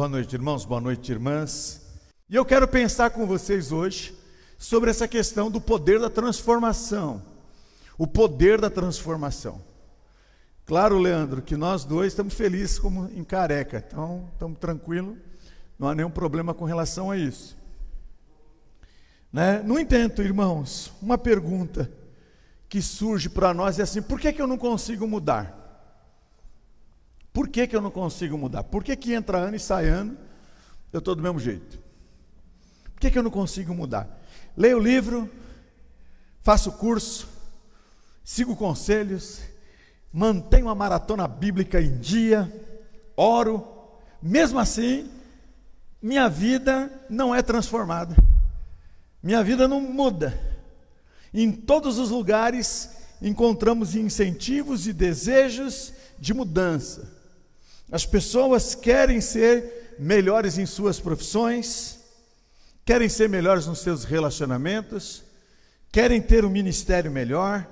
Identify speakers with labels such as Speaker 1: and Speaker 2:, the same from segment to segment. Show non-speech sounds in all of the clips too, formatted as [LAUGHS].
Speaker 1: Boa noite, irmãos, boa noite, irmãs. E eu quero pensar com vocês hoje sobre essa questão do poder da transformação. O poder da transformação. Claro, Leandro, que nós dois estamos felizes como em careca, então estamos tranquilos, não há nenhum problema com relação a isso. Né? No entanto, irmãos, uma pergunta que surge para nós é assim: por que, que eu não consigo mudar? Por que, que eu não consigo mudar? Por que, que entra ano e sai ano, eu estou do mesmo jeito? Por que, que eu não consigo mudar? Leio o livro, faço curso, sigo conselhos, mantenho a maratona bíblica em dia, oro, mesmo assim, minha vida não é transformada, minha vida não muda. Em todos os lugares encontramos incentivos e desejos de mudança. As pessoas querem ser melhores em suas profissões, querem ser melhores nos seus relacionamentos, querem ter um ministério melhor,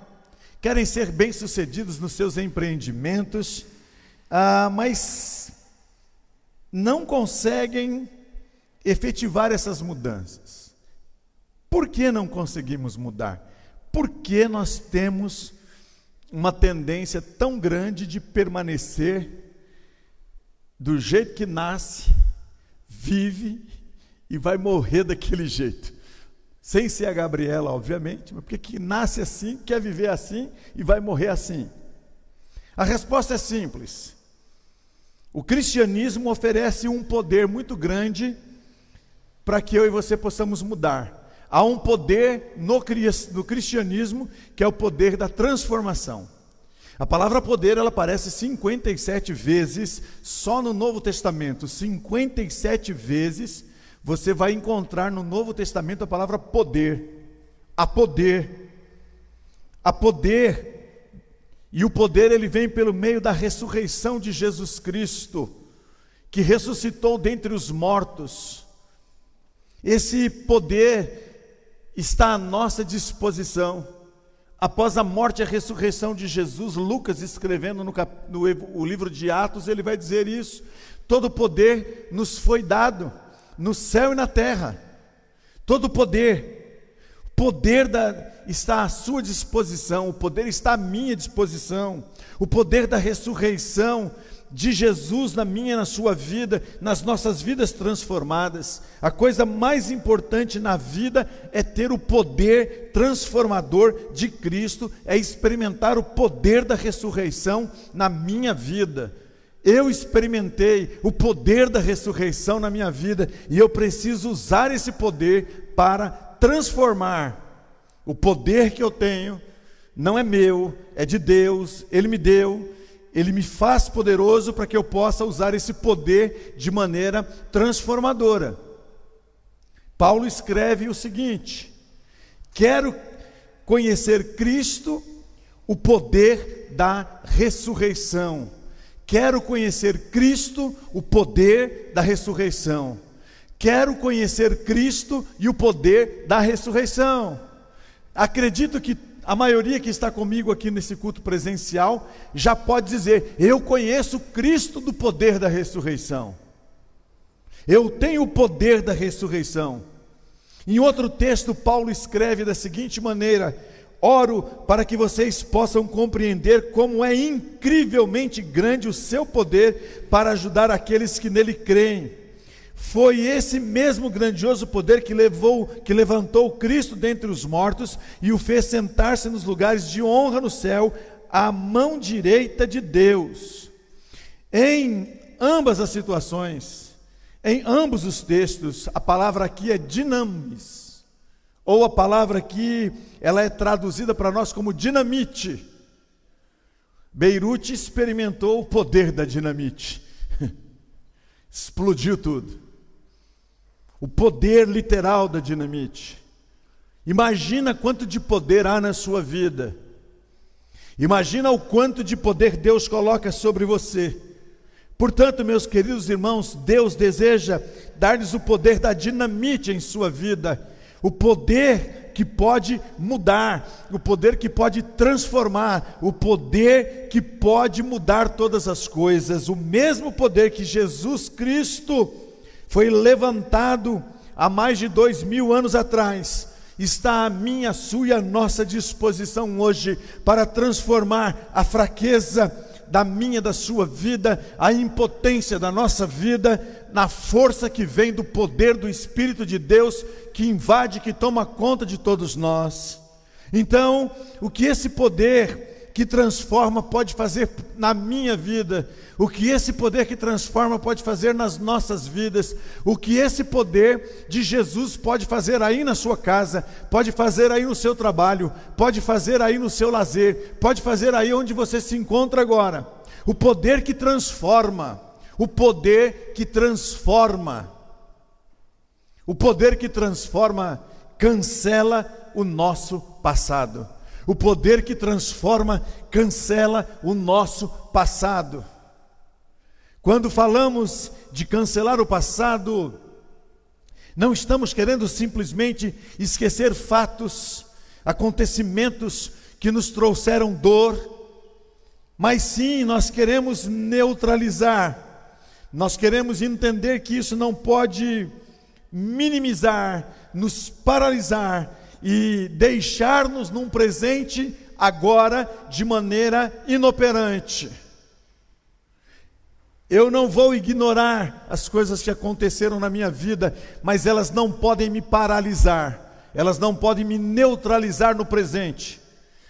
Speaker 1: querem ser bem-sucedidos nos seus empreendimentos, ah, mas não conseguem efetivar essas mudanças. Por que não conseguimos mudar? Porque nós temos uma tendência tão grande de permanecer do jeito que nasce, vive e vai morrer daquele jeito. Sem ser a Gabriela, obviamente, mas porque que nasce assim, quer viver assim e vai morrer assim. A resposta é simples. O cristianismo oferece um poder muito grande para que eu e você possamos mudar. Há um poder no, cristianismo que é o poder da transformação. A palavra poder ela aparece 57 vezes só no Novo Testamento. 57 vezes você vai encontrar no Novo Testamento a palavra poder. A poder. A poder. E o poder ele vem pelo meio da ressurreição de Jesus Cristo, que ressuscitou dentre os mortos. Esse poder está à nossa disposição. Após a morte e a ressurreição de Jesus, Lucas escrevendo no, cap... no o livro de Atos, ele vai dizer isso: todo poder nos foi dado no céu e na terra. Todo poder, poder da, está à sua disposição, o poder está à minha disposição. O poder da ressurreição de Jesus na minha na sua vida, nas nossas vidas transformadas. A coisa mais importante na vida é ter o poder transformador de Cristo, é experimentar o poder da ressurreição na minha vida. Eu experimentei o poder da ressurreição na minha vida e eu preciso usar esse poder para transformar. O poder que eu tenho não é meu, é de Deus, Ele me deu ele me faz poderoso para que eu possa usar esse poder de maneira transformadora. Paulo escreve o seguinte: Quero conhecer Cristo, o poder da ressurreição. Quero conhecer Cristo, o poder da ressurreição. Quero conhecer Cristo e o poder da ressurreição. Acredito que a maioria que está comigo aqui nesse culto presencial já pode dizer: Eu conheço Cristo do poder da ressurreição. Eu tenho o poder da ressurreição. Em outro texto, Paulo escreve da seguinte maneira: Oro para que vocês possam compreender como é incrivelmente grande o seu poder para ajudar aqueles que nele creem. Foi esse mesmo grandioso poder que levou, que levantou Cristo dentre os mortos e o fez sentar-se nos lugares de honra no céu, à mão direita de Deus. Em ambas as situações, em ambos os textos, a palavra aqui é dinamis, ou a palavra aqui, ela é traduzida para nós como dinamite. Beirute experimentou o poder da dinamite. [LAUGHS] Explodiu tudo o poder literal da dinamite. Imagina quanto de poder há na sua vida. Imagina o quanto de poder Deus coloca sobre você. Portanto, meus queridos irmãos, Deus deseja dar-lhes o poder da dinamite em sua vida, o poder que pode mudar, o poder que pode transformar, o poder que pode mudar todas as coisas, o mesmo poder que Jesus Cristo foi levantado há mais de dois mil anos atrás, está à minha, sua e à nossa disposição hoje para transformar a fraqueza da minha, da sua vida, a impotência da nossa vida, na força que vem do poder do Espírito de Deus que invade, que toma conta de todos nós. Então, o que esse poder que transforma pode fazer na minha vida, o que esse poder que transforma pode fazer nas nossas vidas, o que esse poder de Jesus pode fazer aí na sua casa, pode fazer aí no seu trabalho, pode fazer aí no seu lazer, pode fazer aí onde você se encontra agora. O poder que transforma, o poder que transforma, o poder que transforma cancela o nosso passado. O poder que transforma cancela o nosso passado. Quando falamos de cancelar o passado, não estamos querendo simplesmente esquecer fatos, acontecimentos que nos trouxeram dor, mas sim nós queremos neutralizar, nós queremos entender que isso não pode minimizar, nos paralisar e deixar-nos num presente agora de maneira inoperante. Eu não vou ignorar as coisas que aconteceram na minha vida, mas elas não podem me paralisar, elas não podem me neutralizar no presente.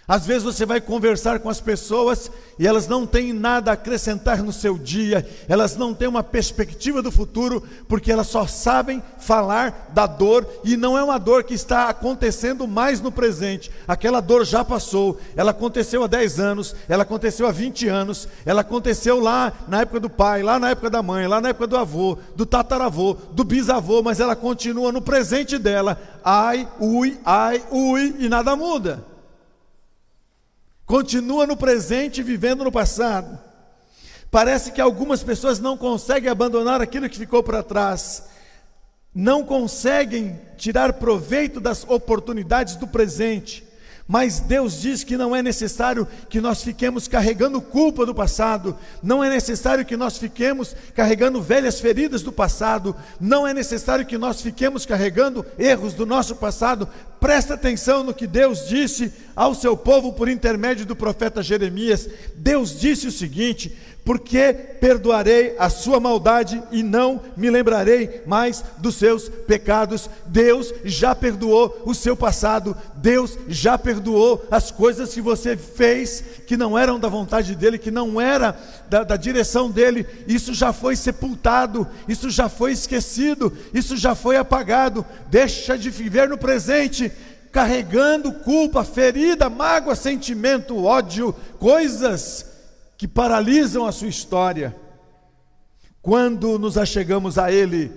Speaker 1: Às vezes você vai conversar com as pessoas e elas não têm nada a acrescentar no seu dia, elas não têm uma perspectiva do futuro, porque elas só sabem falar da dor e não é uma dor que está acontecendo mais no presente. Aquela dor já passou, ela aconteceu há 10 anos, ela aconteceu há 20 anos, ela aconteceu lá na época do pai, lá na época da mãe, lá na época do avô, do tataravô, do bisavô, mas ela continua no presente dela. Ai, ui, ai, ui, e nada muda continua no presente vivendo no passado. Parece que algumas pessoas não conseguem abandonar aquilo que ficou para trás, não conseguem tirar proveito das oportunidades do presente, mas Deus diz que não é necessário que nós fiquemos carregando culpa do passado, não é necessário que nós fiquemos carregando velhas feridas do passado, não é necessário que nós fiquemos carregando erros do nosso passado. Presta atenção no que Deus disse ao seu povo por intermédio do profeta Jeremias. Deus disse o seguinte: porque perdoarei a sua maldade e não me lembrarei mais dos seus pecados. Deus já perdoou o seu passado, Deus já perdoou as coisas que você fez que não eram da vontade dele, que não era da, da direção dele. Isso já foi sepultado, isso já foi esquecido, isso já foi apagado. Deixa de viver no presente carregando culpa, ferida, mágoa, sentimento, ódio, coisas que paralisam a sua história. Quando nos achegamos a Ele,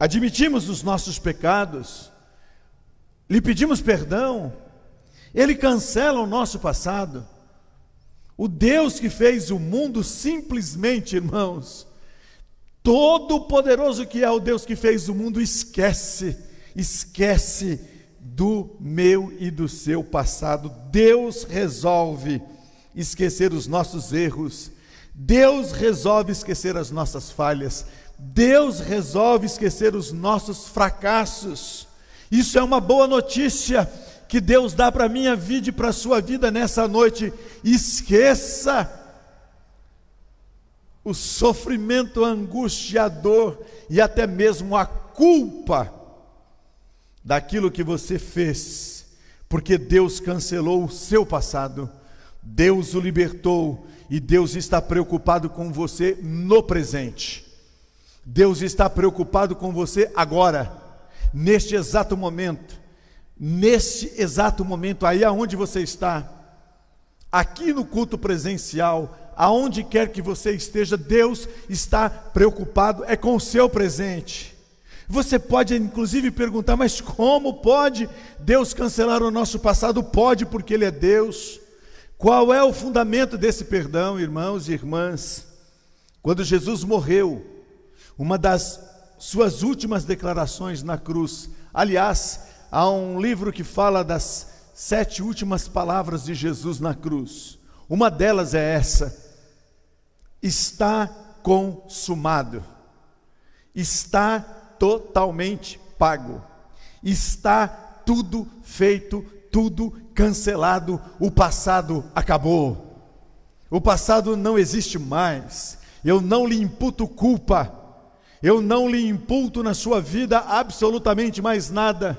Speaker 1: admitimos os nossos pecados, lhe pedimos perdão, Ele cancela o nosso passado. O Deus que fez o mundo simplesmente, irmãos, todo-poderoso que é o Deus que fez o mundo, esquece, esquece do meu e do seu passado. Deus resolve esquecer os nossos erros, Deus resolve esquecer as nossas falhas, Deus resolve esquecer os nossos fracassos. Isso é uma boa notícia que Deus dá para a minha vida e para a sua vida nessa noite. Esqueça o sofrimento, a angústia, a dor e até mesmo a culpa daquilo que você fez, porque Deus cancelou o seu passado. Deus o libertou e Deus está preocupado com você no presente. Deus está preocupado com você agora, neste exato momento, neste exato momento, aí aonde você está, aqui no culto presencial, aonde quer que você esteja, Deus está preocupado, é com o seu presente. Você pode inclusive perguntar, mas como pode Deus cancelar o nosso passado? Pode, porque Ele é Deus. Qual é o fundamento desse perdão, irmãos e irmãs? Quando Jesus morreu, uma das suas últimas declarações na cruz, aliás, há um livro que fala das sete últimas palavras de Jesus na cruz. Uma delas é essa: está consumado, está totalmente pago, está tudo feito, tudo cancelado, o passado acabou. O passado não existe mais. Eu não lhe imputo culpa. Eu não lhe imputo na sua vida absolutamente mais nada.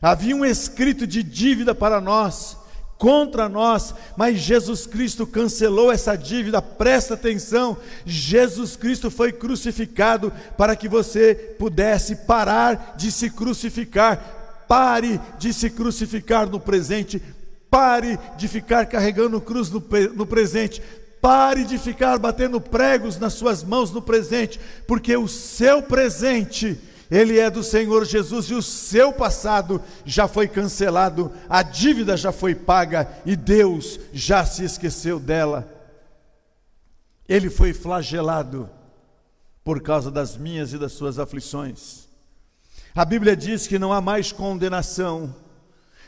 Speaker 1: Havia um escrito de dívida para nós, contra nós, mas Jesus Cristo cancelou essa dívida. Presta atenção: Jesus Cristo foi crucificado para que você pudesse parar de se crucificar. Pare de se crucificar no presente, pare de ficar carregando cruz no, no presente, Pare de ficar batendo pregos nas suas mãos no presente, porque o seu presente, ele é do Senhor Jesus e o seu passado já foi cancelado, a dívida já foi paga e Deus já se esqueceu dela. Ele foi flagelado por causa das minhas e das suas aflições. A Bíblia diz que não há mais condenação.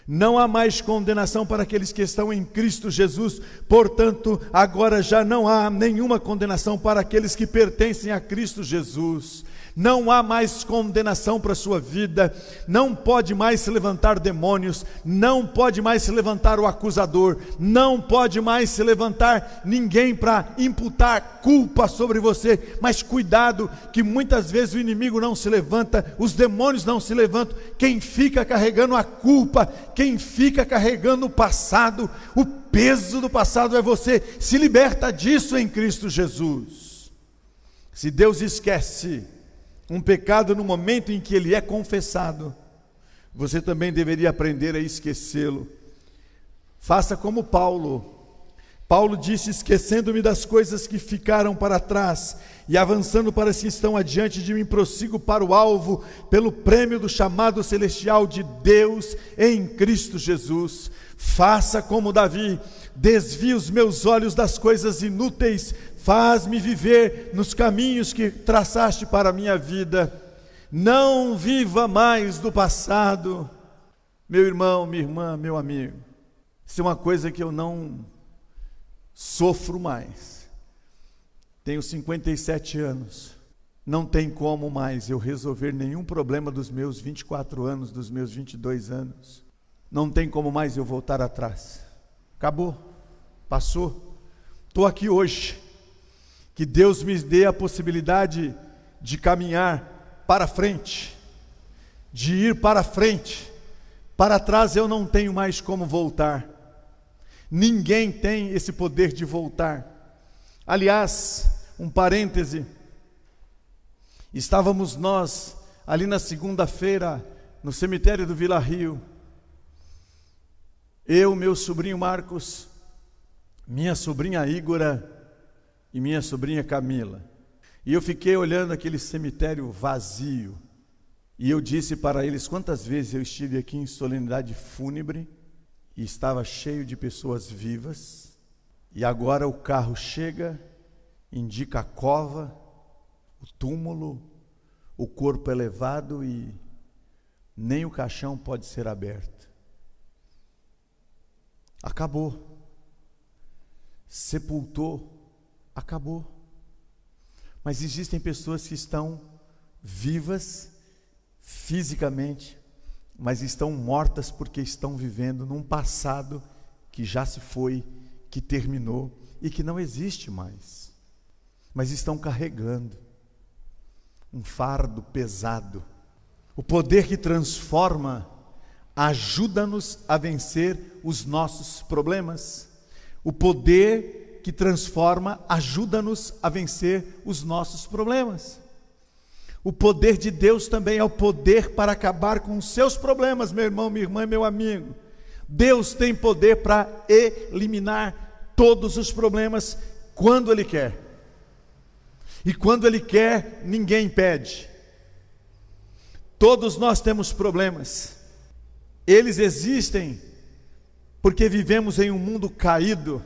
Speaker 1: Não há mais condenação para aqueles que estão em Cristo Jesus, portanto, agora já não há nenhuma condenação para aqueles que pertencem a Cristo Jesus não há mais condenação para a sua vida, não pode mais se levantar demônios, não pode mais se levantar o acusador, não pode mais se levantar ninguém para imputar culpa sobre você, mas cuidado que muitas vezes o inimigo não se levanta, os demônios não se levantam, quem fica carregando a culpa, quem fica carregando o passado, o peso do passado é você, se liberta disso em Cristo Jesus. Se Deus esquece, um pecado no momento em que ele é confessado, você também deveria aprender a esquecê-lo. Faça como Paulo. Paulo disse: Esquecendo-me das coisas que ficaram para trás e avançando para as que estão adiante de mim, prossigo para o alvo, pelo prêmio do chamado celestial de Deus em Cristo Jesus. Faça como Davi, desvie os meus olhos das coisas inúteis Faz-me viver nos caminhos que traçaste para a minha vida. Não viva mais do passado. Meu irmão, minha irmã, meu amigo. Isso é uma coisa que eu não sofro mais. Tenho 57 anos. Não tem como mais eu resolver nenhum problema dos meus 24 anos, dos meus 22 anos. Não tem como mais eu voltar atrás. Acabou. Passou. Estou aqui hoje que Deus me dê a possibilidade de caminhar para frente, de ir para frente. Para trás eu não tenho mais como voltar. Ninguém tem esse poder de voltar. Aliás, um parêntese. Estávamos nós ali na segunda-feira no cemitério do Vila Rio. Eu, meu sobrinho Marcos, minha sobrinha Ígora, e minha sobrinha Camila. E eu fiquei olhando aquele cemitério vazio. E eu disse para eles quantas vezes eu estive aqui em solenidade fúnebre e estava cheio de pessoas vivas. E agora o carro chega, indica a cova, o túmulo, o corpo elevado e nem o caixão pode ser aberto. Acabou. Sepultou acabou. Mas existem pessoas que estão vivas fisicamente, mas estão mortas porque estão vivendo num passado que já se foi, que terminou e que não existe mais. Mas estão carregando um fardo pesado. O poder que transforma ajuda-nos a vencer os nossos problemas. O poder que transforma, ajuda-nos a vencer os nossos problemas. O poder de Deus também é o poder para acabar com os seus problemas, meu irmão, minha irmã, meu amigo. Deus tem poder para eliminar todos os problemas quando Ele quer. E quando Ele quer, ninguém impede. Todos nós temos problemas. Eles existem porque vivemos em um mundo caído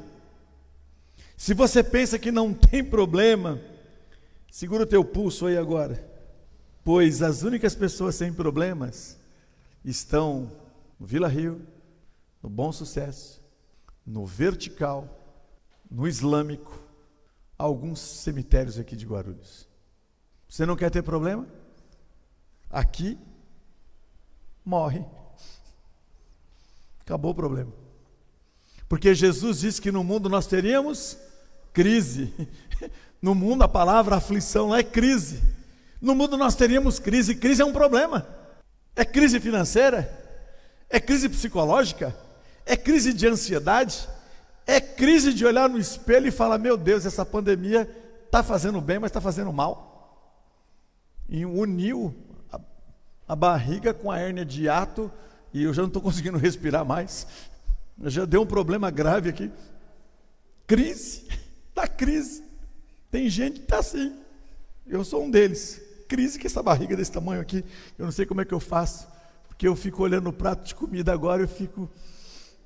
Speaker 1: se você pensa que não tem problema, segura o teu pulso aí agora. Pois as únicas pessoas sem problemas estão no Vila Rio, no Bom Sucesso, no Vertical, no Islâmico, alguns cemitérios aqui de Guarulhos. Você não quer ter problema? Aqui morre. Acabou o problema. Porque Jesus disse que no mundo nós teríamos crise. No mundo a palavra aflição é crise. No mundo nós teríamos crise. Crise é um problema. É crise financeira, é crise psicológica, é crise de ansiedade, é crise de olhar no espelho e falar: meu Deus, essa pandemia está fazendo bem, mas está fazendo mal. E uniu a, a barriga com a hérnia de hiato e eu já não estou conseguindo [LAUGHS] respirar mais. Já deu um problema grave aqui. Crise, da crise. Tem gente que está assim. Eu sou um deles. Crise que essa barriga desse tamanho aqui, eu não sei como é que eu faço, porque eu fico olhando o prato de comida agora, eu fico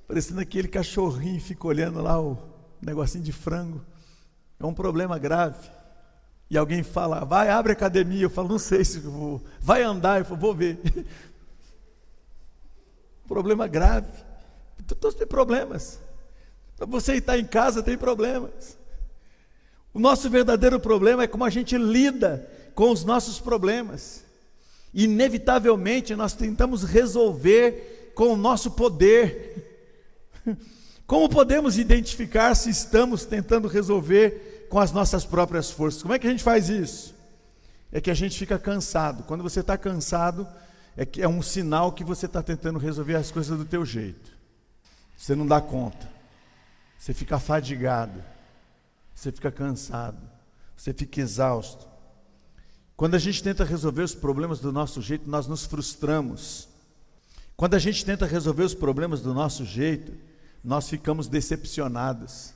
Speaker 1: parecendo aquele cachorrinho, fico olhando lá o negocinho de frango. É um problema grave. E alguém fala, vai, abre academia. Eu falo, não sei se vou. Vai andar. Eu falo, vou ver. [LAUGHS] problema grave. Todos têm problemas. Você está em casa tem problemas. O nosso verdadeiro problema é como a gente lida com os nossos problemas. Inevitavelmente nós tentamos resolver com o nosso poder. [LAUGHS] Como podemos identificar se estamos tentando resolver com as nossas próprias forças? Como é que a gente faz isso? É que a gente fica cansado. Quando você está cansado, é, que é um sinal que você está tentando resolver as coisas do teu jeito. Você não dá conta. Você fica fadigado você fica cansado, você fica exausto. Quando a gente tenta resolver os problemas do nosso jeito, nós nos frustramos. Quando a gente tenta resolver os problemas do nosso jeito, nós ficamos decepcionados.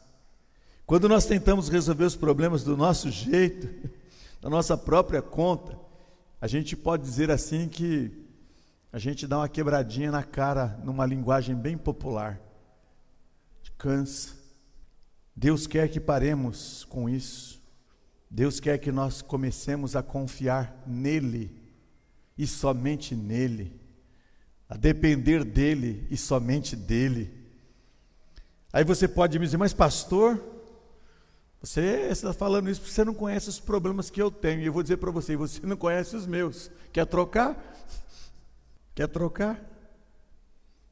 Speaker 1: Quando nós tentamos resolver os problemas do nosso jeito, [LAUGHS] da nossa própria conta, a gente pode dizer assim que a gente dá uma quebradinha na cara numa linguagem bem popular. Cansa. Deus quer que paremos com isso. Deus quer que nós comecemos a confiar nele e somente nele, a depender dele e somente dele. Aí você pode me dizer, mas pastor, você está falando isso porque você não conhece os problemas que eu tenho. E eu vou dizer para você, você não conhece os meus. Quer trocar? Quer trocar?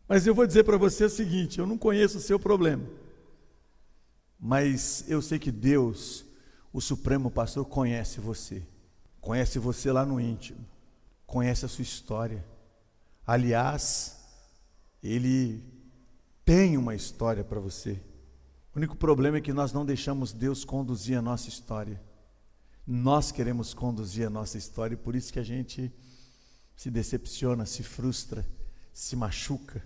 Speaker 1: Mas eu vou dizer para você o seguinte: eu não conheço o seu problema. Mas eu sei que Deus, o Supremo Pastor, conhece você. Conhece você lá no íntimo. Conhece a sua história. Aliás, Ele tem uma história para você. O único problema é que nós não deixamos Deus conduzir a nossa história. Nós queremos conduzir a nossa história e por isso que a gente se decepciona, se frustra, se machuca.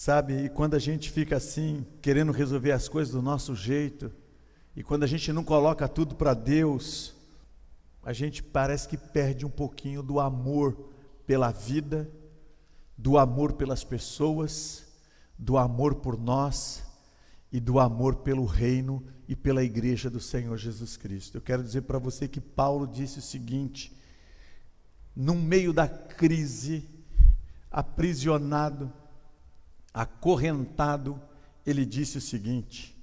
Speaker 1: Sabe, e quando a gente fica assim, querendo resolver as coisas do nosso jeito, e quando a gente não coloca tudo para Deus, a gente parece que perde um pouquinho do amor pela vida, do amor pelas pessoas, do amor por nós e do amor pelo reino e pela igreja do Senhor Jesus Cristo. Eu quero dizer para você que Paulo disse o seguinte: no meio da crise, aprisionado, acorrentado, ele disse o seguinte: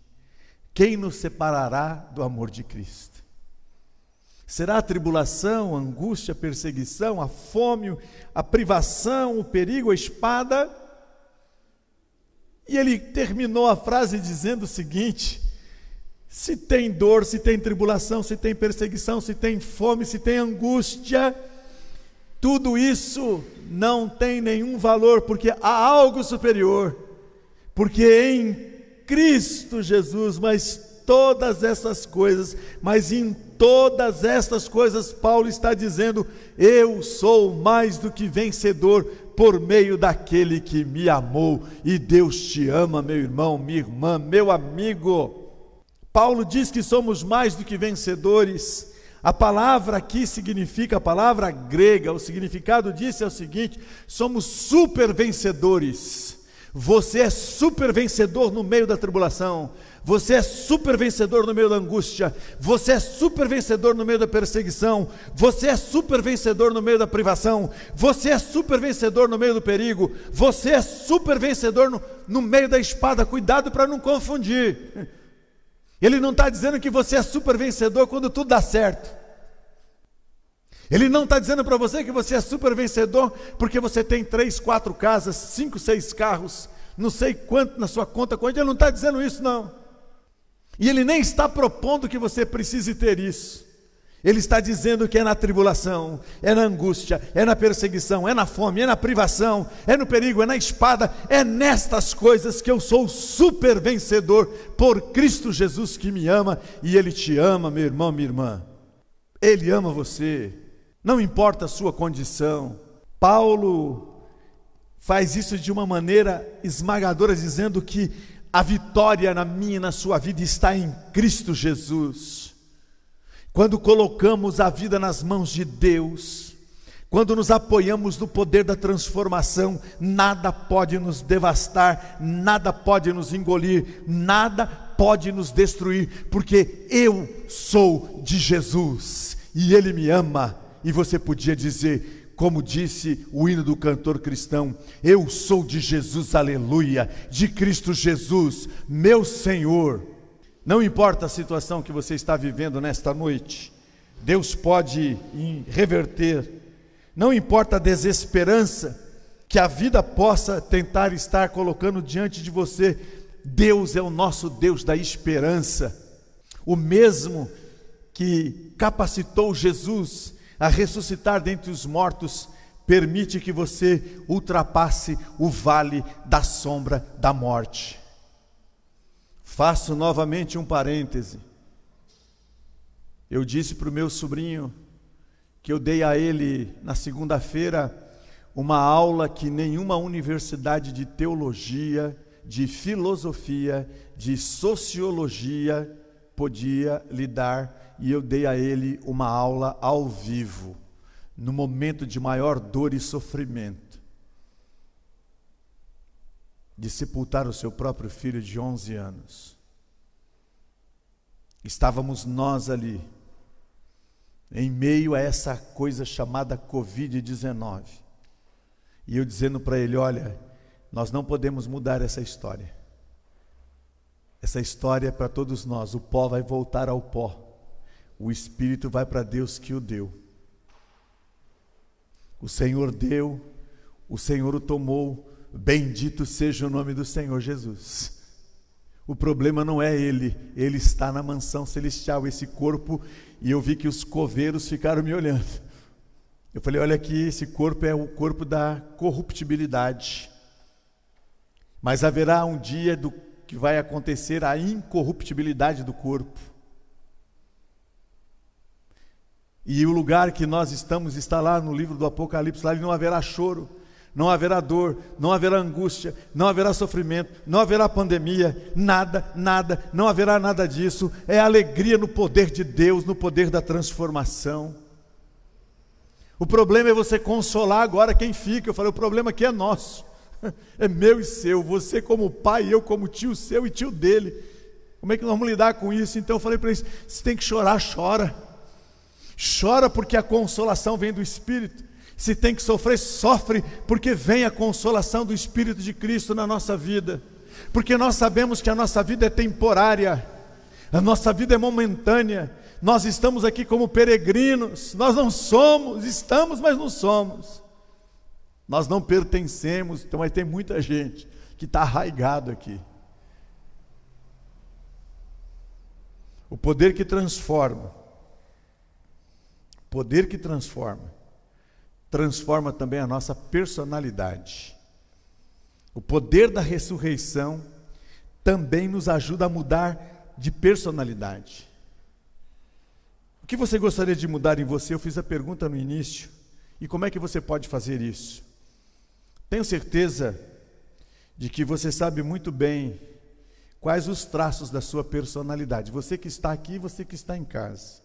Speaker 1: Quem nos separará do amor de Cristo? Será a tribulação, a angústia, a perseguição, a fome, a privação, o perigo, a espada? E ele terminou a frase dizendo o seguinte: se tem dor, se tem tribulação, se tem perseguição, se tem fome, se tem angústia, tudo isso não tem nenhum valor, porque há algo superior. Porque em Cristo Jesus, mas todas essas coisas, mas em todas essas coisas, Paulo está dizendo: Eu sou mais do que vencedor por meio daquele que me amou. E Deus te ama, meu irmão, minha irmã, meu amigo. Paulo diz que somos mais do que vencedores a palavra aqui significa, a palavra grega, o significado disso é o seguinte: somos super vencedores. Você é super vencedor no meio da tribulação. Você é super vencedor no meio da angústia. Você é super vencedor no meio da perseguição. Você é super vencedor no meio da privação. Você é super vencedor no meio do perigo. Você é super vencedor no, no meio da espada. Cuidado para não confundir. [LAUGHS] Ele não está dizendo que você é super vencedor quando tudo dá certo. Ele não está dizendo para você que você é super vencedor porque você tem três, quatro casas, cinco, seis carros, não sei quanto na sua conta corrente. Ele não está dizendo isso, não. E ele nem está propondo que você precise ter isso. Ele está dizendo que é na tribulação, é na angústia, é na perseguição, é na fome, é na privação, é no perigo, é na espada, é nestas coisas que eu sou super vencedor por Cristo Jesus que me ama e Ele te ama, meu irmão, minha irmã. Ele ama você, não importa a sua condição. Paulo faz isso de uma maneira esmagadora, dizendo que a vitória na minha e na sua vida está em Cristo Jesus. Quando colocamos a vida nas mãos de Deus, quando nos apoiamos no poder da transformação, nada pode nos devastar, nada pode nos engolir, nada pode nos destruir, porque eu sou de Jesus e Ele me ama. E você podia dizer: como disse o hino do cantor cristão, eu sou de Jesus, aleluia, de Cristo Jesus, meu Senhor. Não importa a situação que você está vivendo nesta noite, Deus pode reverter. Não importa a desesperança que a vida possa tentar estar colocando diante de você, Deus é o nosso Deus da esperança. O mesmo que capacitou Jesus a ressuscitar dentre os mortos, permite que você ultrapasse o vale da sombra da morte. Faço novamente um parêntese. Eu disse para o meu sobrinho que eu dei a ele na segunda-feira uma aula que nenhuma universidade de teologia, de filosofia, de sociologia podia lhe dar e eu dei a ele uma aula ao vivo, no momento de maior dor e sofrimento, de sepultar o seu próprio filho de 11 anos. Estávamos nós ali, em meio a essa coisa chamada Covid-19, e eu dizendo para ele: olha, nós não podemos mudar essa história. Essa história é para todos nós. O pó vai voltar ao pó o espírito vai para Deus que o deu. O Senhor deu, o Senhor o tomou, bendito seja o nome do Senhor Jesus. O problema não é ele, ele está na mansão celestial, esse corpo, e eu vi que os coveiros ficaram me olhando. Eu falei: olha aqui, esse corpo é o corpo da corruptibilidade. Mas haverá um dia do que vai acontecer a incorruptibilidade do corpo. E o lugar que nós estamos está lá no livro do Apocalipse, lá não haverá choro, não haverá dor, não haverá angústia, não haverá sofrimento, não haverá pandemia, nada, nada, não haverá nada disso. É alegria no poder de Deus, no poder da transformação. O problema é você consolar agora quem fica. Eu falei, o problema aqui é nosso, [LAUGHS] é meu e seu, você como pai, eu como tio seu e tio dele. Como é que nós vamos lidar com isso? Então eu falei para eles: se tem que chorar, chora. Chora porque a consolação vem do Espírito. Se tem que sofrer, sofre porque vem a consolação do Espírito de Cristo na nossa vida. Porque nós sabemos que a nossa vida é temporária, a nossa vida é momentânea. Nós estamos aqui como peregrinos, nós não somos, estamos, mas não somos. Nós não pertencemos, então vai ter muita gente que está arraigado aqui. O poder que transforma Poder que transforma, transforma também a nossa personalidade. O poder da ressurreição também nos ajuda a mudar de personalidade. O que você gostaria de mudar em você? Eu fiz a pergunta no início. E como é que você pode fazer isso? Tenho certeza de que você sabe muito bem quais os traços da sua personalidade. Você que está aqui, você que está em casa.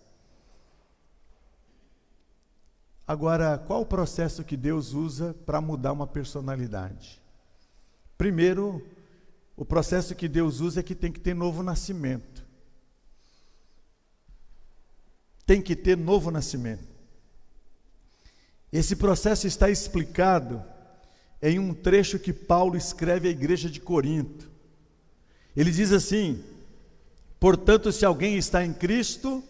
Speaker 1: Agora, qual o processo que Deus usa para mudar uma personalidade? Primeiro, O processo que Deus usa é que tem que ter novo nascimento. Tem que ter novo nascimento. Esse processo está explicado em um trecho que Paulo escreve à igreja de Corinto. Ele diz assim: Portanto, se alguém está em Cristo,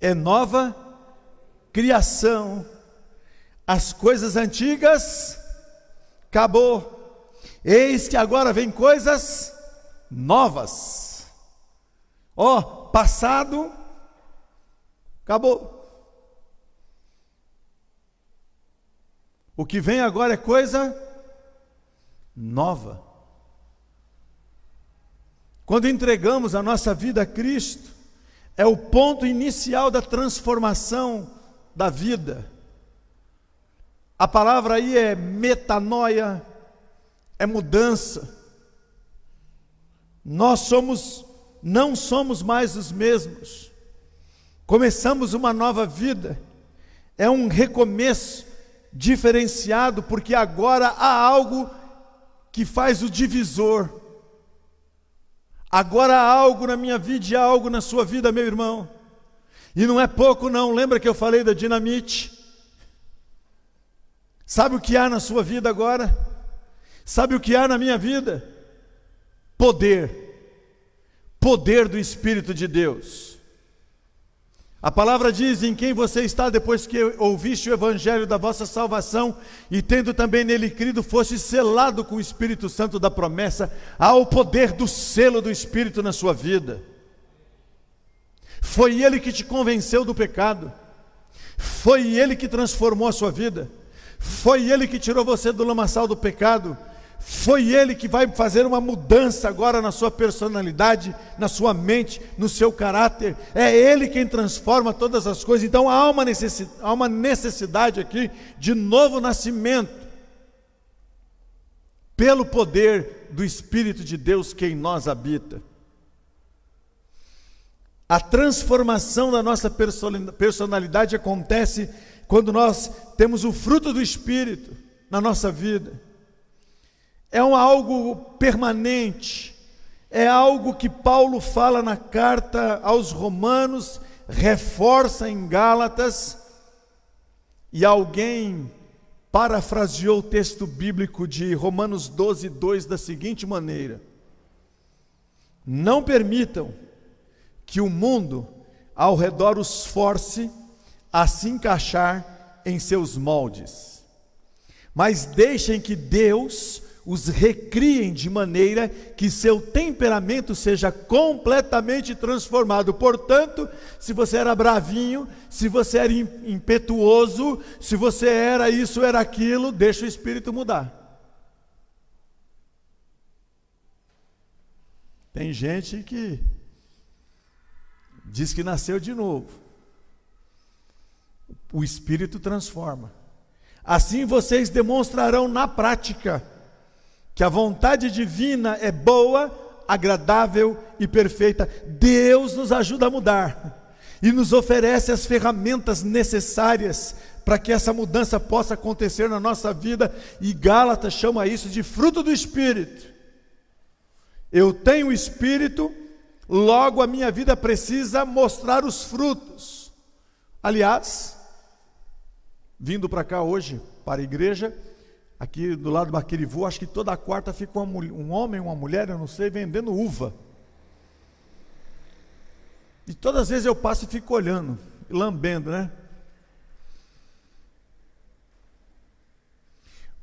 Speaker 1: é nova criação. As coisas antigas acabou. Eis que agora vem coisas novas. Ó, oh, passado acabou. O que vem agora é coisa nova. Quando entregamos a nossa vida a Cristo, é o ponto inicial da transformação da vida. A palavra aí é metanoia, é mudança. Nós somos, não somos mais os mesmos. Começamos uma nova vida. É um recomeço diferenciado, porque agora há algo que faz o divisor. Agora há algo na minha vida e há algo na sua vida, meu irmão. E não é pouco, não. Lembra que eu falei da dinamite? Sabe o que há na sua vida agora? Sabe o que há na minha vida? Poder. Poder do Espírito de Deus. A palavra diz: em quem você está depois que ouviste o evangelho da vossa salvação e tendo também nele crido, fosse selado com o Espírito Santo da promessa, há o poder do selo do Espírito na sua vida. Foi ele que te convenceu do pecado, foi ele que transformou a sua vida, foi ele que tirou você do lamaçal do pecado, foi Ele que vai fazer uma mudança agora na sua personalidade, na sua mente, no seu caráter. É Ele quem transforma todas as coisas. Então há uma necessidade, há uma necessidade aqui de novo nascimento, pelo poder do Espírito de Deus que em nós habita. A transformação da nossa personalidade acontece quando nós temos o fruto do Espírito na nossa vida. É um algo permanente, é algo que Paulo fala na carta aos Romanos, reforça em Gálatas, e alguém parafraseou o texto bíblico de Romanos 12, 2 da seguinte maneira: Não permitam que o mundo ao redor os force a se encaixar em seus moldes, mas deixem que Deus os recriem de maneira que seu temperamento seja completamente transformado. Portanto, se você era bravinho, se você era impetuoso, se você era isso, era aquilo, deixa o espírito mudar. Tem gente que diz que nasceu de novo. O espírito transforma. Assim vocês demonstrarão na prática que a vontade divina é boa, agradável e perfeita. Deus nos ajuda a mudar e nos oferece as ferramentas necessárias para que essa mudança possa acontecer na nossa vida, e Gálatas chama isso de fruto do Espírito. Eu tenho o Espírito, logo a minha vida precisa mostrar os frutos. Aliás, vindo para cá hoje, para a igreja, Aqui do lado do Maquirivu, acho que toda quarta fica uma, um homem, uma mulher, eu não sei, vendendo uva. E todas as vezes eu passo e fico olhando, lambendo, né?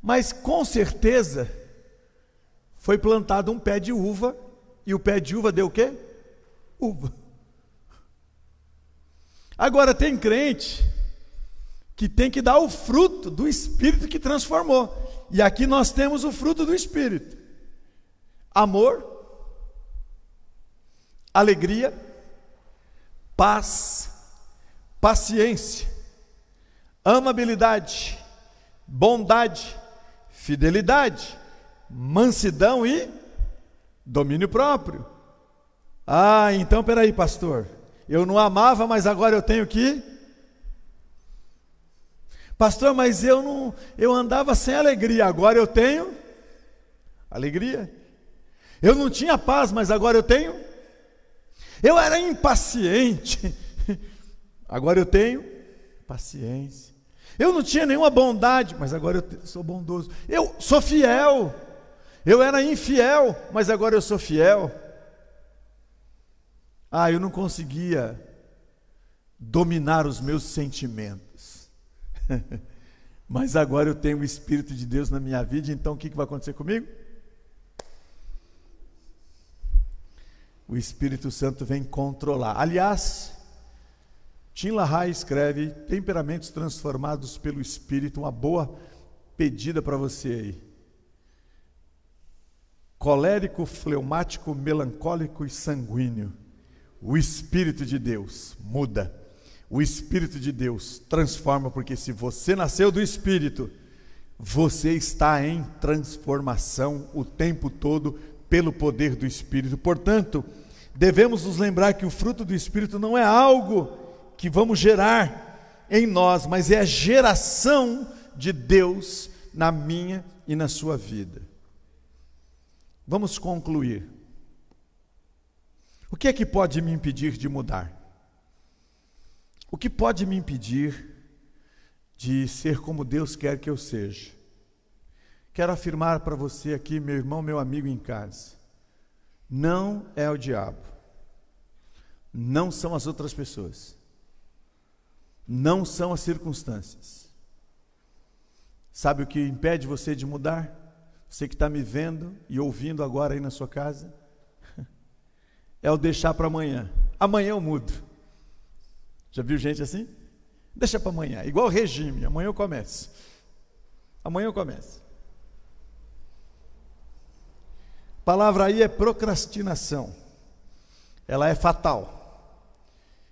Speaker 1: Mas com certeza foi plantado um pé de uva e o pé de uva deu o quê? Uva. Agora tem crente que tem que dar o fruto do Espírito que transformou. E aqui nós temos o fruto do Espírito: amor, alegria, paz, paciência, amabilidade, bondade, fidelidade, mansidão e domínio próprio. Ah, então peraí, pastor. Eu não amava, mas agora eu tenho que Pastor, mas eu não, eu andava sem alegria, agora eu tenho alegria. Eu não tinha paz, mas agora eu tenho. Eu era impaciente, [LAUGHS] agora eu tenho paciência. Eu não tinha nenhuma bondade, mas agora eu sou bondoso. Eu sou fiel. Eu era infiel, mas agora eu sou fiel. Ah, eu não conseguia dominar os meus sentimentos. [LAUGHS] mas agora eu tenho o Espírito de Deus na minha vida, então o que vai acontecer comigo? O Espírito Santo vem controlar. Aliás, Tim LaHaye escreve Temperamentos transformados pelo Espírito, uma boa pedida para você aí. Colérico, fleumático, melancólico e sanguíneo. O Espírito de Deus muda. O Espírito de Deus transforma, porque se você nasceu do Espírito, você está em transformação o tempo todo pelo poder do Espírito. Portanto, devemos nos lembrar que o fruto do Espírito não é algo que vamos gerar em nós, mas é a geração de Deus na minha e na sua vida. Vamos concluir. O que é que pode me impedir de mudar? O que pode me impedir de ser como Deus quer que eu seja? Quero afirmar para você aqui, meu irmão, meu amigo em casa: não é o diabo, não são as outras pessoas não são as circunstâncias. Sabe o que impede você de mudar? Você que está me vendo e ouvindo agora aí na sua casa? [LAUGHS] É o deixar para amanhã. Amanhã eu mudo. Já viu gente assim? Deixa para amanhã, igual regime, amanhã eu começo. Amanhã eu começo. A palavra aí é procrastinação. Ela é fatal.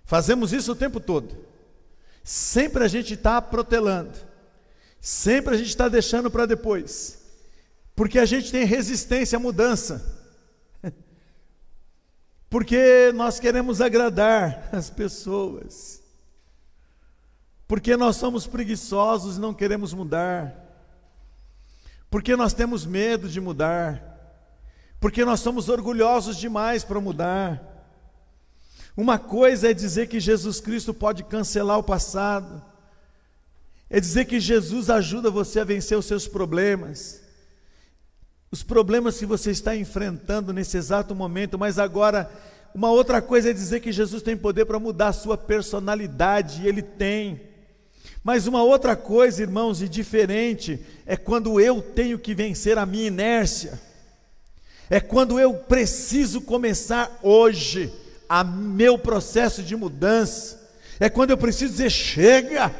Speaker 1: Fazemos isso o tempo todo. Sempre a gente está protelando, sempre a gente está deixando para depois, porque a gente tem resistência à mudança, porque nós queremos agradar [LAUGHS] as pessoas, porque nós somos preguiçosos e não queremos mudar, porque nós temos medo de mudar, porque nós somos orgulhosos demais para mudar. Uma coisa é dizer que Jesus Cristo pode cancelar o passado, é dizer que Jesus ajuda você a vencer os seus problemas, os problemas que você está enfrentando nesse exato momento, mas agora, uma outra coisa é dizer que Jesus tem poder para mudar a sua personalidade, e Ele tem. Mas uma outra coisa, irmãos, e diferente, é quando eu tenho que vencer a minha inércia, é quando eu preciso começar hoje a meu processo de mudança. É quando eu preciso dizer: chega,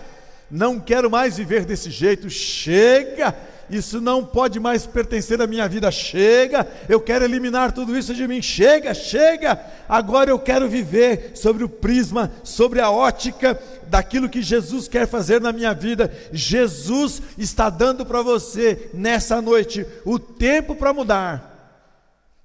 Speaker 1: não quero mais viver desse jeito, chega, isso não pode mais pertencer à minha vida, chega, eu quero eliminar tudo isso de mim, chega, chega, agora eu quero viver sobre o prisma, sobre a ótica daquilo que Jesus quer fazer na minha vida. Jesus está dando para você nessa noite o tempo para mudar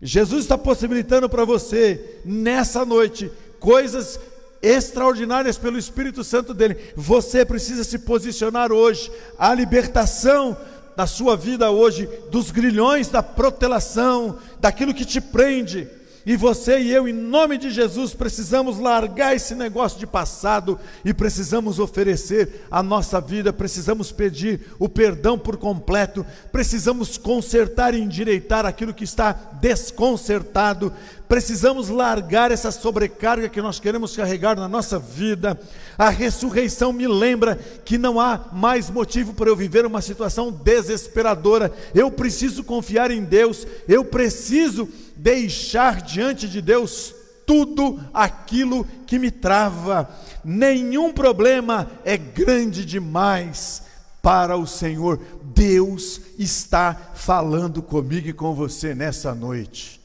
Speaker 1: Jesus está possibilitando para você, nessa noite, coisas extraordinárias pelo Espírito Santo dele. Você precisa se posicionar hoje. A libertação da sua vida hoje, dos grilhões da protelação, daquilo que te prende e você e eu, em nome de Jesus, precisamos largar esse negócio de passado e precisamos oferecer a nossa vida, precisamos pedir o perdão por completo, precisamos consertar e endireitar aquilo que está desconcertado, precisamos largar essa sobrecarga que nós queremos carregar na nossa vida. A ressurreição me lembra que não há mais motivo para eu viver uma situação desesperadora. Eu preciso confiar em Deus, eu preciso deixar diante de Deus tudo aquilo que me trava. Nenhum problema é grande demais para o Senhor. Deus está falando comigo e com você nessa noite.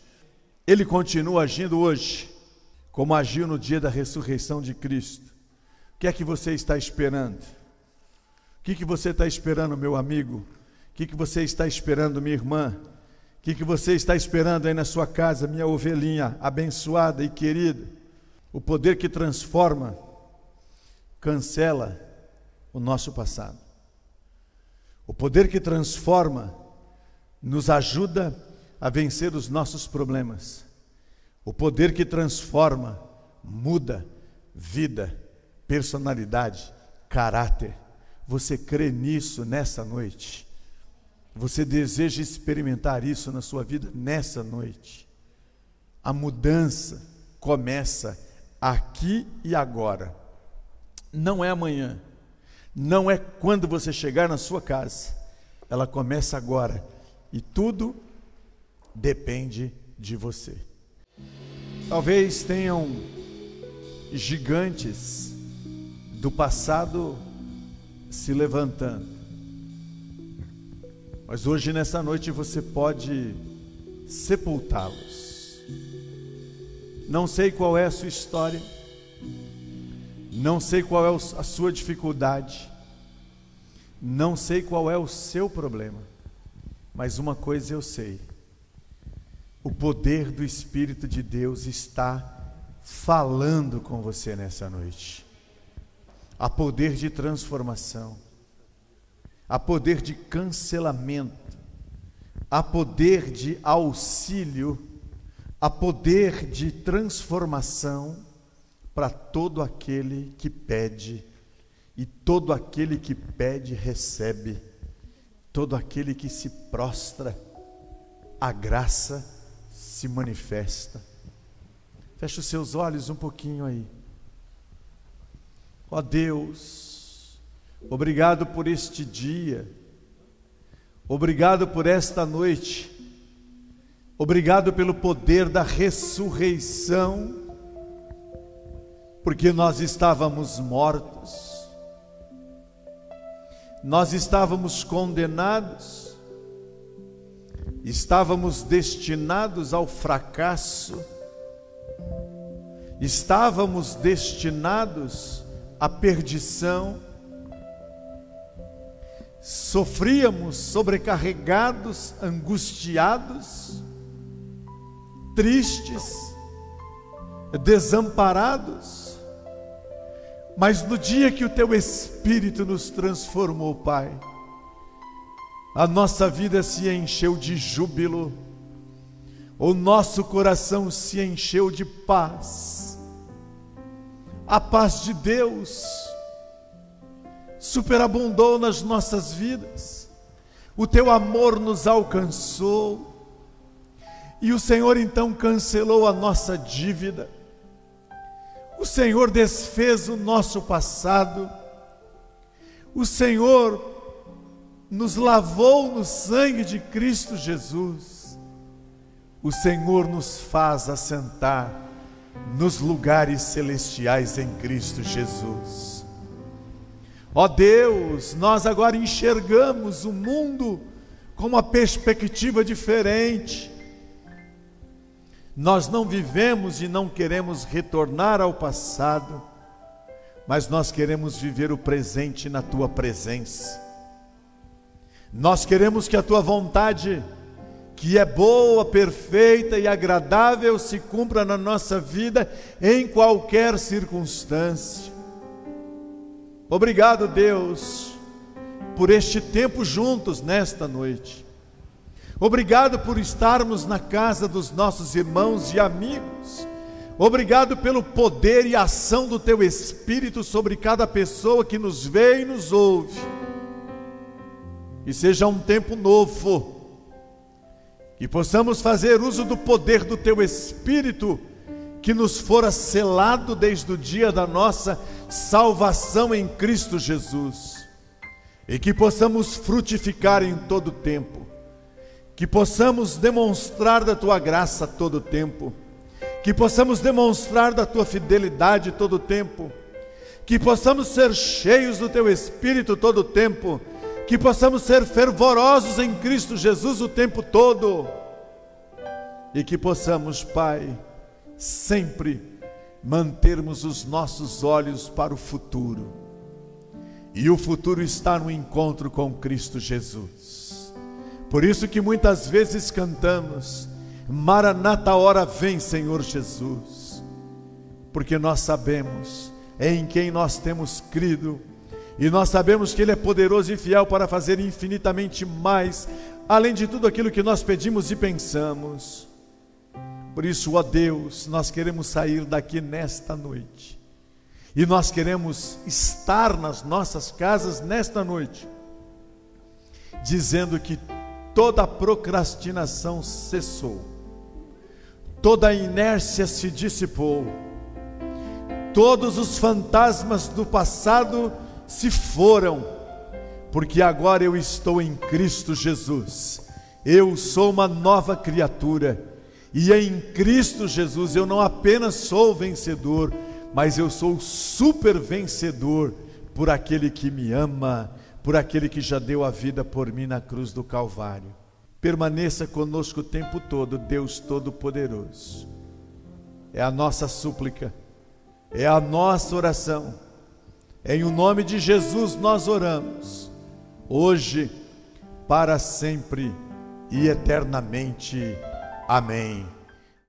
Speaker 1: Ele continua agindo hoje, como agiu no dia da ressurreição de Cristo. O que é que você está esperando? O que, que você está esperando, meu amigo? O que, que você está esperando, minha irmã? O que, que você está esperando aí na sua casa, minha ovelhinha abençoada e querida? O poder que transforma, cancela o nosso passado. O poder que transforma nos ajuda a vencer os nossos problemas. O poder que transforma, muda vida, personalidade, caráter. Você crê nisso nessa noite? Você deseja experimentar isso na sua vida nessa noite? A mudança começa aqui e agora. Não é amanhã. Não é quando você chegar na sua casa. Ela começa agora. E tudo depende de você. Talvez tenham gigantes do passado se levantando. Mas hoje, nessa noite, você pode sepultá-los. Não sei qual é a sua história, não sei qual é a sua dificuldade, não sei qual é o seu problema, mas uma coisa eu sei: o poder do Espírito de Deus está falando com você nessa noite. Há poder de transformação, há poder de cancelamento, há poder de auxílio, há poder de transformação para todo aquele que pede, e todo aquele que pede recebe, todo aquele que se prostra, a graça se manifesta. Feche os seus olhos um pouquinho aí. Ó Deus, obrigado por este dia, obrigado por esta noite, obrigado pelo poder da ressurreição, porque nós estávamos mortos, nós estávamos condenados, estávamos destinados ao fracasso, estávamos destinados a perdição, sofríamos sobrecarregados, angustiados, tristes, desamparados, mas no dia que o teu Espírito nos transformou, Pai, a nossa vida se encheu de júbilo, o nosso coração se encheu de paz, a paz de Deus superabundou nas nossas vidas, o teu amor nos alcançou, e o Senhor então cancelou a nossa dívida, o Senhor desfez o nosso passado, o Senhor nos lavou no sangue de Cristo Jesus, o Senhor nos faz assentar nos lugares celestiais em Cristo Jesus. Ó Deus, nós agora enxergamos o mundo com uma perspectiva diferente. Nós não vivemos e não queremos retornar ao passado, mas nós queremos viver o presente na tua presença. Nós queremos que a tua vontade que é boa, perfeita e agradável se cumpra na nossa vida em qualquer circunstância. Obrigado, Deus, por este tempo juntos nesta noite. Obrigado por estarmos na casa dos nossos irmãos e amigos. Obrigado pelo poder e ação do Teu Espírito sobre cada pessoa que nos vê e nos ouve. E seja um tempo novo e possamos fazer uso do poder do Teu Espírito, que nos fora selado desde o dia da nossa salvação em Cristo Jesus, e que possamos frutificar em todo tempo, que possamos demonstrar da Tua graça todo tempo, que possamos demonstrar da Tua fidelidade todo tempo, que possamos ser cheios do Teu Espírito todo tempo, que possamos ser fervorosos em Cristo Jesus o tempo todo. E que possamos, Pai, sempre mantermos os nossos olhos para o futuro. E o futuro está no encontro com Cristo Jesus. Por isso que muitas vezes cantamos: Maranata, hora vem, Senhor Jesus. Porque nós sabemos em quem nós temos crido e nós sabemos que Ele é poderoso e fiel para fazer infinitamente mais, além de tudo aquilo que nós pedimos e pensamos. Por isso, ó Deus, nós queremos sair daqui nesta noite. E nós queremos estar nas nossas casas nesta noite, dizendo que toda procrastinação cessou, toda a inércia se dissipou, todos os fantasmas do passado se foram, porque agora eu estou em Cristo Jesus, eu sou uma nova criatura e em Cristo Jesus eu não apenas sou vencedor, mas eu sou super vencedor por aquele que me ama, por aquele que já deu a vida por mim na cruz do Calvário. Permaneça conosco o tempo todo, Deus Todo-Poderoso. É a nossa súplica, é a nossa oração. Em o nome de Jesus nós oramos, hoje, para sempre e eternamente. Amém.